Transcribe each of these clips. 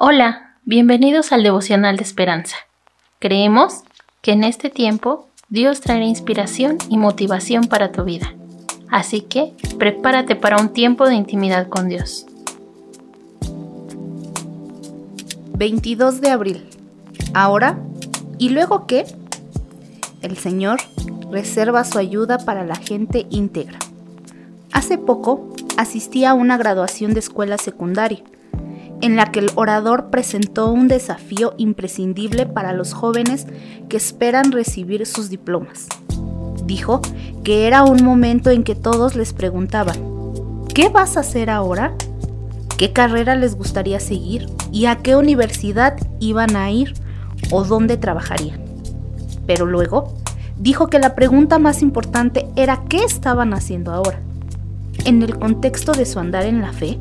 Hola, bienvenidos al devocional de esperanza. Creemos que en este tiempo Dios traerá inspiración y motivación para tu vida. Así que prepárate para un tiempo de intimidad con Dios. 22 de abril. Ahora, ¿y luego qué? El Señor reserva su ayuda para la gente íntegra. Hace poco asistí a una graduación de escuela secundaria en la que el orador presentó un desafío imprescindible para los jóvenes que esperan recibir sus diplomas. Dijo que era un momento en que todos les preguntaban, ¿qué vas a hacer ahora? ¿Qué carrera les gustaría seguir? ¿Y a qué universidad iban a ir? ¿O dónde trabajarían? Pero luego dijo que la pregunta más importante era qué estaban haciendo ahora. En el contexto de su andar en la fe,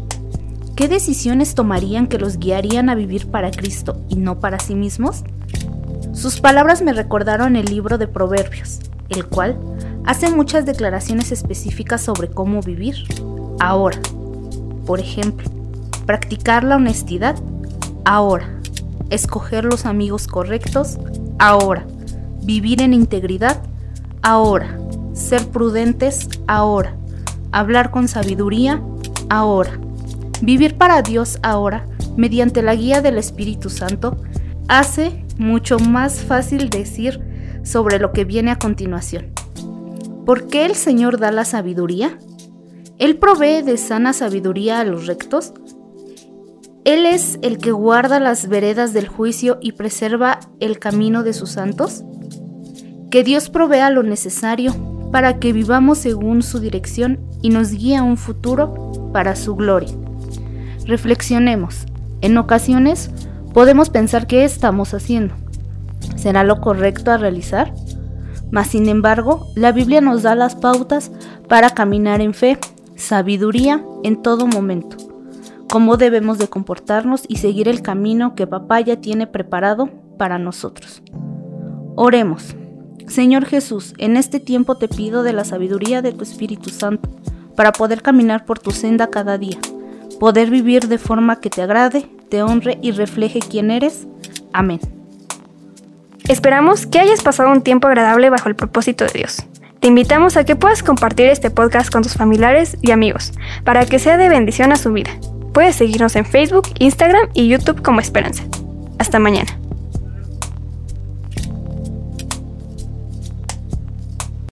¿Qué decisiones tomarían que los guiarían a vivir para Cristo y no para sí mismos? Sus palabras me recordaron el libro de Proverbios, el cual hace muchas declaraciones específicas sobre cómo vivir. Ahora. Por ejemplo, practicar la honestidad. Ahora, escoger los amigos correctos. Ahora, vivir en integridad. Ahora, ser prudentes. Ahora, hablar con sabiduría. Ahora Vivir para Dios ahora, mediante la guía del Espíritu Santo, hace mucho más fácil decir sobre lo que viene a continuación. ¿Por qué el Señor da la sabiduría? Él provee de sana sabiduría a los rectos. Él es el que guarda las veredas del juicio y preserva el camino de sus santos. Que Dios provea lo necesario para que vivamos según su dirección y nos guíe a un futuro para su gloria. Reflexionemos. En ocasiones podemos pensar qué estamos haciendo. ¿Será lo correcto a realizar? Mas sin embargo, la Biblia nos da las pautas para caminar en fe, sabiduría en todo momento. Cómo debemos de comportarnos y seguir el camino que papá ya tiene preparado para nosotros. Oremos. Señor Jesús, en este tiempo te pido de la sabiduría de tu Espíritu Santo para poder caminar por tu senda cada día poder vivir de forma que te agrade, te honre y refleje quién eres. Amén. Esperamos que hayas pasado un tiempo agradable bajo el propósito de Dios. Te invitamos a que puedas compartir este podcast con tus familiares y amigos, para que sea de bendición a su vida. Puedes seguirnos en Facebook, Instagram y YouTube como Esperanza. Hasta mañana.